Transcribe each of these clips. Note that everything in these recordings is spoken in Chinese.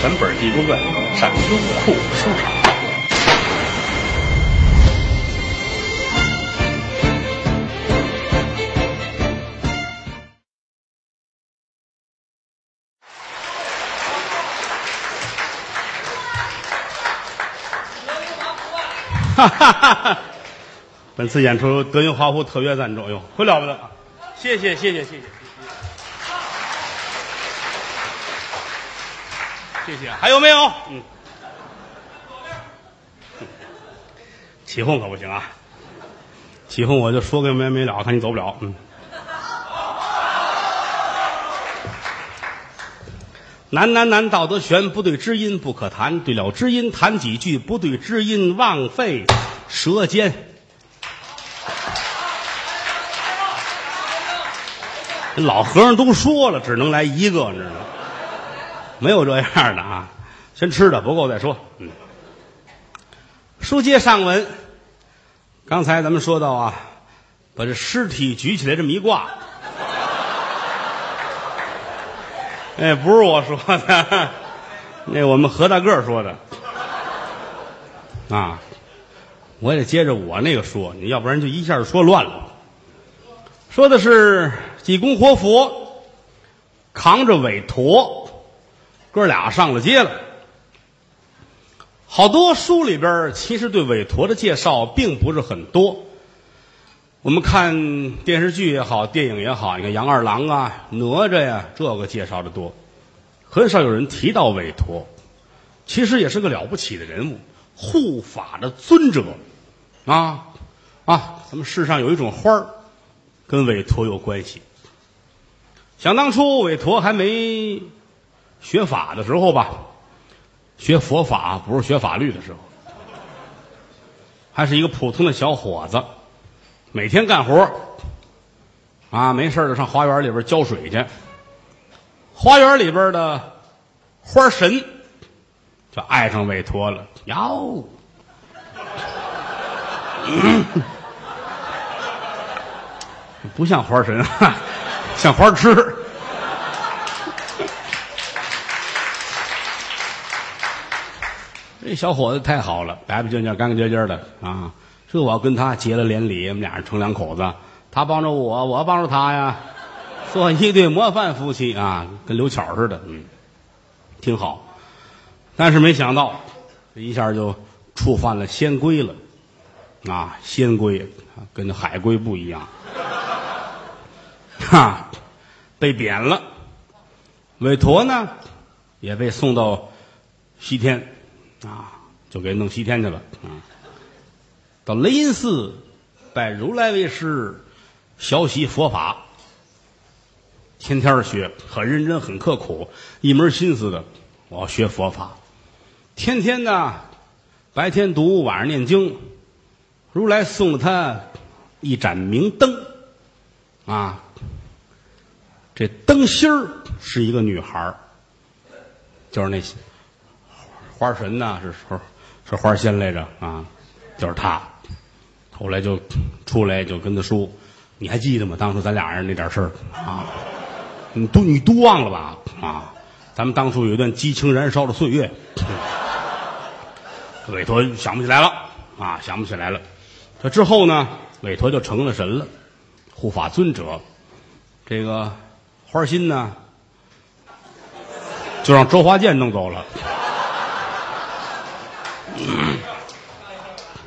全本《帝国传》上优酷收藏。哈哈哈！本次演出德云华府特约赞助，哟，可了不得！谢谢谢谢。谢谢谢谢还有没有？嗯，起哄可不行啊！起哄我就说个没没了，看你走不了。嗯，难难难，道德悬，不对知音不可谈，对了知音谈几句，不对知音枉费舌尖。老和尚都说了，只能来一个，你知道吗？没有这样的啊！先吃的不够再说。嗯，书接上文，刚才咱们说到啊，把这尸体举起来这么一挂，哎，不是我说的，那我们何大个说的啊。我也接着我那个说，你要不然就一下说乱了。说的是济公活佛扛着韦陀，哥俩上了街了。好多书里边其实对韦陀的介绍并不是很多。我们看电视剧也好，电影也好，你看杨二郎啊、哪吒呀，这个介绍的多，很少有人提到韦陀。其实也是个了不起的人物，护法的尊者啊啊！咱们世上有一种花儿。跟韦陀有关系。想当初韦陀还没学法的时候吧，学佛法不是学法律的时候，还是一个普通的小伙子，每天干活啊，没事就上花园里边浇水去。花园里边的花神就爱上韦陀了，哟。不像花神，像花痴。这小伙子太好了，白白净净、干干净净的啊！这我要跟他结了连理，我们俩人成两口子，他帮着我，我帮着他呀，做一对模范夫妻啊，跟刘巧似的，嗯，挺好。但是没想到，这一下就触犯了仙规了啊！仙规跟海龟不一样。哈，被贬了。韦陀呢，也被送到西天，啊，就给弄西天去了。啊，到雷音寺拜如来为师，学习佛法，天天学，很认真，很刻苦，一门心思的，我要学佛法。天天呢，白天读，晚上念经。如来送了他一盏明灯，啊。这灯芯儿是一个女孩儿，就是那花神呐，是是是花仙来着啊，就是他。后来就出来就跟他说：“你还记得吗？当初咱俩人那点事儿啊，你都你都忘了吧？啊，咱们当初有一段激情燃烧的岁月。”韦陀想不起来了啊，想不起来了。这之后呢，韦陀就成了神了，护法尊者，这个。花心呢，就让周华健弄走了。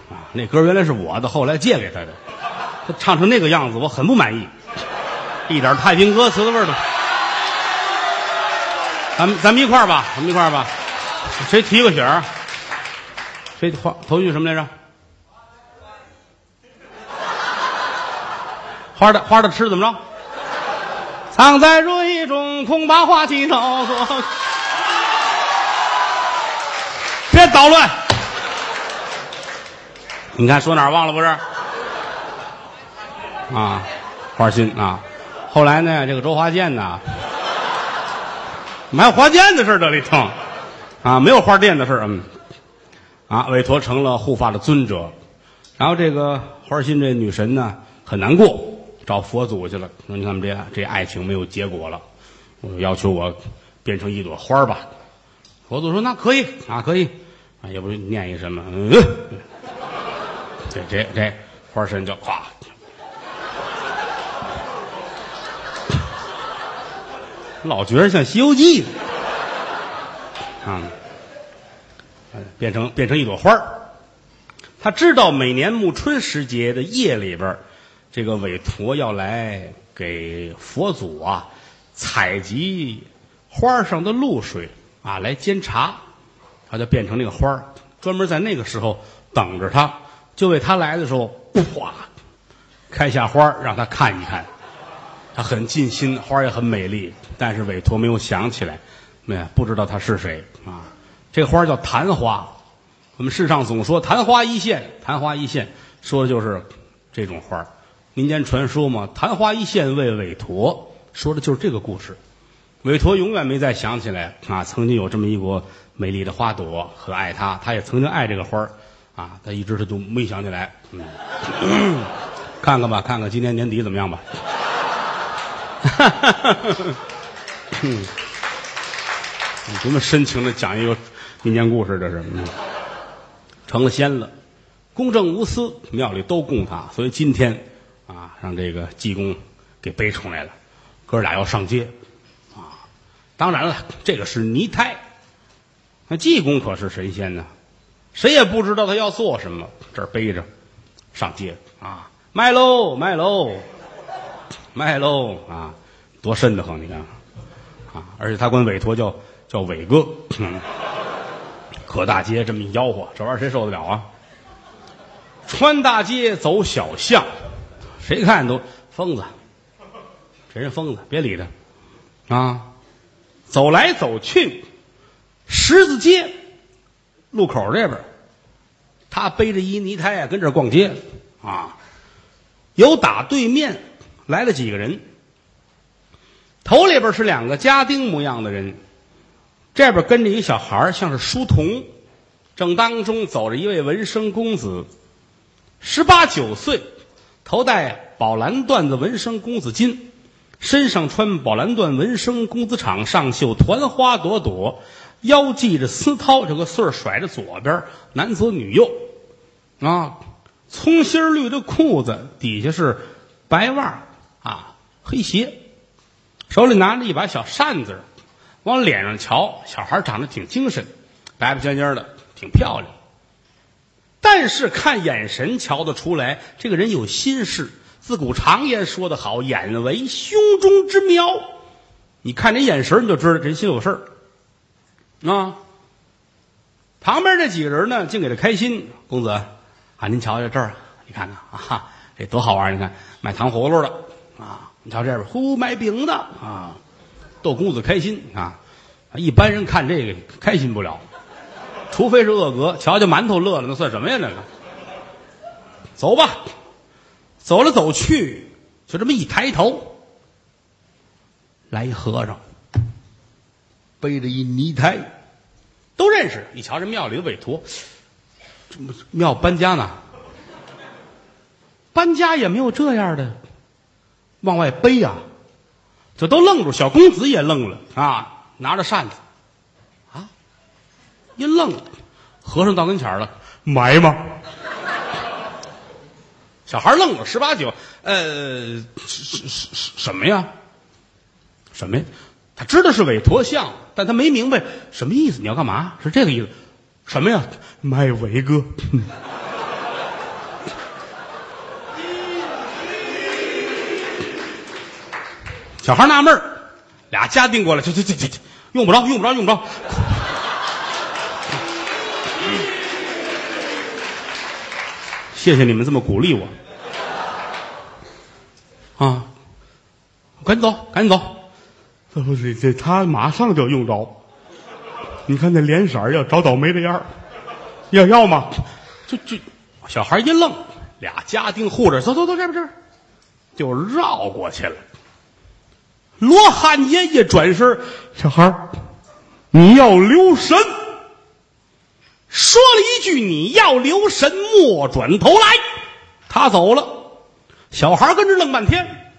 啊，那歌原来是我的，后来借给他的。他唱成那个样子，我很不满意，一点太平歌词的味儿都。咱们咱们一块儿吧，咱们一块儿吧。谁提个醒儿？谁花头句什么来着？花的花的吃怎么着？藏在如意中，恐怕花期走。别捣乱！你看说哪儿忘了不是？啊，花心啊！后来呢，这个周华健呢，买花店的事这里头啊，没有花店的事嗯，啊，韦陀成了护法的尊者，然后这个花心这女神呢，很难过。找佛祖去了，说你看这这爱情没有结果了，我要求我变成一朵花吧。佛祖说：“那可以啊，可以啊，也不念一什么，嗯，这这这花神就咵，老觉得像《西游记》，啊，变成变成一朵花儿。他知道每年暮春时节的夜里边这个韦陀要来给佛祖啊采集花上的露水啊，来监察，他就变成那个花儿专门在那个时候等着他，就为他来的时候，哗，开下花让他看一看。他很尽心，花也很美丽，但是韦陀没有想起来，没不知道他是谁啊。这花叫昙花，我们世上总说昙花一现，昙花一现，说的就是这种花。民间传说嘛，昙花一现为韦陀，说的就是这个故事。韦陀永远没再想起来啊，曾经有这么一朵美丽的花朵和爱他，他也曾经爱这个花啊，他一直他都没想起来。嗯，看看吧，看看今年年底怎么样吧。哈哈哈哈嗯，多么深情的讲一个民间故事，这是。成了仙了，公正无私，庙里都供他，所以今天啊，让这个济公给背出来了，哥俩要上街啊。当然了，这个是泥胎，那济公可是神仙呢，谁也不知道他要做什么，这儿背着上街啊，卖喽，卖喽。卖喽啊，多瘆得慌！你看，啊，而且他管委托叫叫伟哥，可大街这么一吆喝，这玩意儿谁受得了啊？穿大街走小巷，谁看都疯子，这人疯子，别理他啊！走来走去，十字街路口这边，他背着一泥胎啊，跟这儿逛街。啊，有打对面。来了几个人，头里边是两个家丁模样的人，这边跟着一个小孩像是书童，正当中走着一位文生公子，十八九岁，头戴宝蓝缎子文生公子巾，身上穿宝蓝缎文生公子氅，上绣团花朵朵，腰系着丝绦，这个穗儿甩着左边，男左女右，啊，葱心绿的裤子，底下是白袜。啊，黑鞋，手里拿着一把小扇子，往脸上瞧，小孩长得挺精神，白白尖尖的，挺漂亮。但是看眼神瞧得出来，这个人有心事。自古常言说得好，眼为胸中之苗。你看这眼神，你就知道人心有事儿啊。旁边这几个人呢，净给他开心。公子啊，您瞧瞧这儿，你看看啊，这多好玩！你看卖糖葫芦的。啊，你瞧这边，呼卖饼的啊，逗公子开心啊。一般人看这个开心不了，除非是恶格。瞧瞧馒头乐了，那算什么呀？那个，走吧，走来走去，就这么一抬头，来一和尚，背着一泥胎，都认识。一瞧这庙里的韦陀，这庙搬家呢，搬家也没有这样的。往外背呀，这都愣住，小公子也愣了啊！拿着扇子，啊，一愣，和尚到跟前了，埋吗？小孩愣了，十八九，呃，什什什什么呀？什么呀？知道是韦陀像，但他没明白什么意思。你要干嘛？是这个意思？什么呀？卖伟哥。小孩纳闷儿，俩家丁过来，去去去去去，用不着，用不着，用不着。谢谢你们这么鼓励我。啊，赶紧走，赶紧走。这不这他马上就用着。你看那脸色要找倒霉的样儿，要要吗？就就，小孩一愣，俩家丁护着，走走走，这边这边，就绕过去了。罗汉爷一转身，小孩你要留神。说了一句：“你要留神。”莫转头来，他走了。小孩跟着愣半天，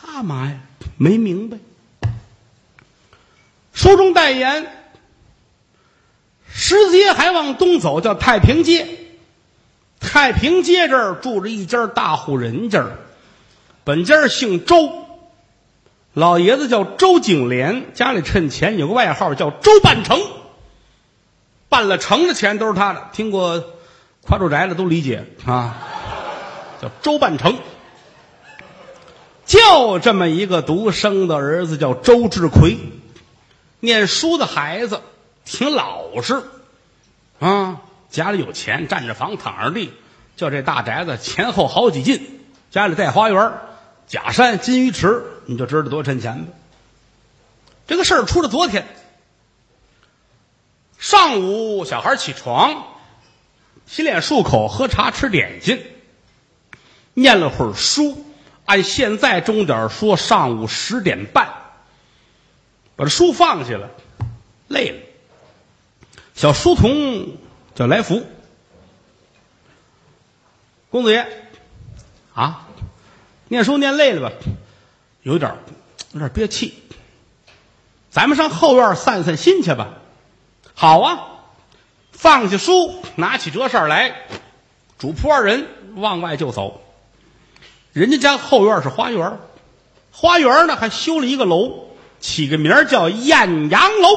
干嘛呀？没明白。书中代言，石街还往东走，叫太平街。太平街这儿住着一家大户人家，本家姓周，老爷子叫周景莲，家里趁钱有个外号叫周半城，办了成的钱都是他的。听过夸住宅的都理解啊，叫周半城。就这么一个独生的儿子叫周志奎，念书的孩子挺老实啊。家里有钱，占着房，躺着地，就这大宅子前后好几进，家里带花园，假山、金鱼池，你就知道多趁钱吧。这个事儿出了昨天上午，小孩起床，洗脸漱口，喝茶吃点心，念了会儿书。按现在钟点说，上午十点半，把这书放下了，累了。小书童。叫来福，公子爷，啊，念书念累了吧？有点有点憋气。咱们上后院散散心去吧。好啊，放下书，拿起折扇来，主仆二人往外就走。人家家后院是花园，花园呢还修了一个楼，起个名叫艳阳楼。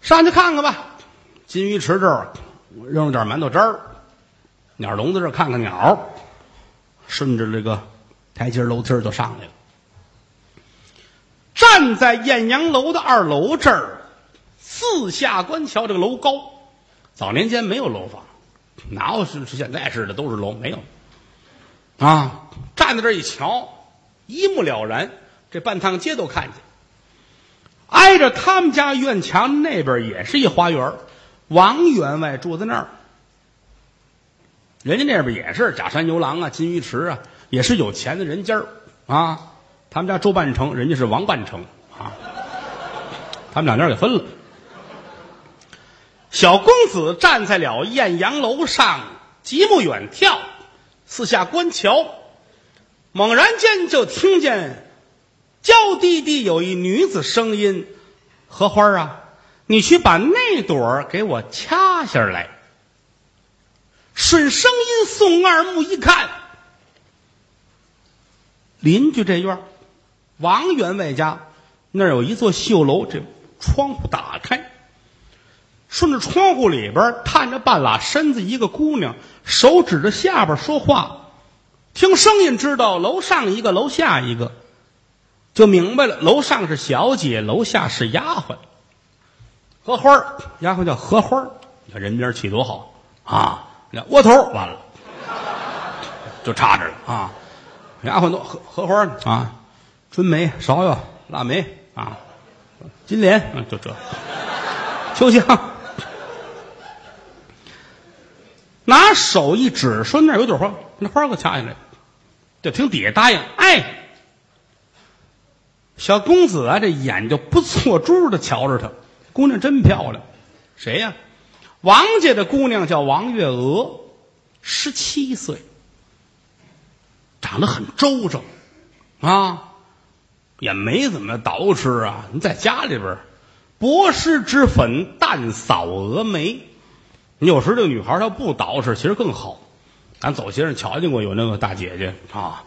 上去看看吧。金鱼池这儿扔了点馒头渣儿，鸟笼子这儿看看鸟，顺着这个台阶楼梯就上来了。站在艳阳楼的二楼这儿，四下观瞧，这个楼高。早年间没有楼房，哪有是是现在似的都是楼？没有啊！站在这一瞧，一目了然，这半趟街都看见。挨着他们家院墙那边也是一花园。王员外住在那儿，人家那边也是假山牛郎啊，金鱼池啊，也是有钱的人家啊。他们家周半城，人家是王半城啊。他们两家给分了。小公子站在了艳阳楼上，极目远眺，四下观瞧，猛然间就听见娇滴滴有一女子声音：“荷花啊。”你去把那朵给我掐下来。顺声音送二目一看，邻居这院王员外家那儿有一座绣楼，这窗户打开，顺着窗户里边探着半拉身子，一个姑娘手指着下边说话，听声音知道楼上一个，楼下一个，就明白了，楼上是小姐，楼下是丫鬟。荷花丫鬟叫荷花你看人名起多好啊！那窝头完了，就差着了啊！丫鬟都荷荷花啊，春梅、芍药、腊梅啊，金莲，嗯，就这，秋香，拿手一指，说那有朵花，那花给我掐下来，就听底下答应，哎，小公子啊，这眼就不错珠的瞧着他。姑娘真漂亮，谁呀？王家的姑娘叫王月娥，十七岁，长得很周正，啊，也没怎么捯饬啊。你在家里边，薄施脂粉，淡扫蛾眉。你有时这个女孩她不捯饬，其实更好。咱走街上瞧见过有那个大姐姐啊，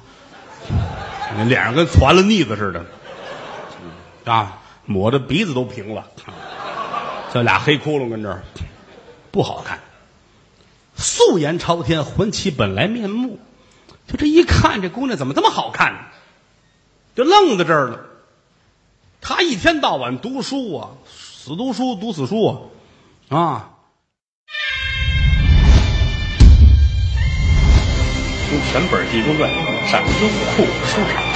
那 脸上跟攒了腻子似的，啊，抹的鼻子都平了。这俩黑窟窿跟这儿不好看，素颜朝天，还其本来面目。就这一看，这姑娘怎么这么好看呢？就愣在这儿了。她一天到晚读书啊，死读书，读死书啊，啊！全本《地中传》上优酷书场。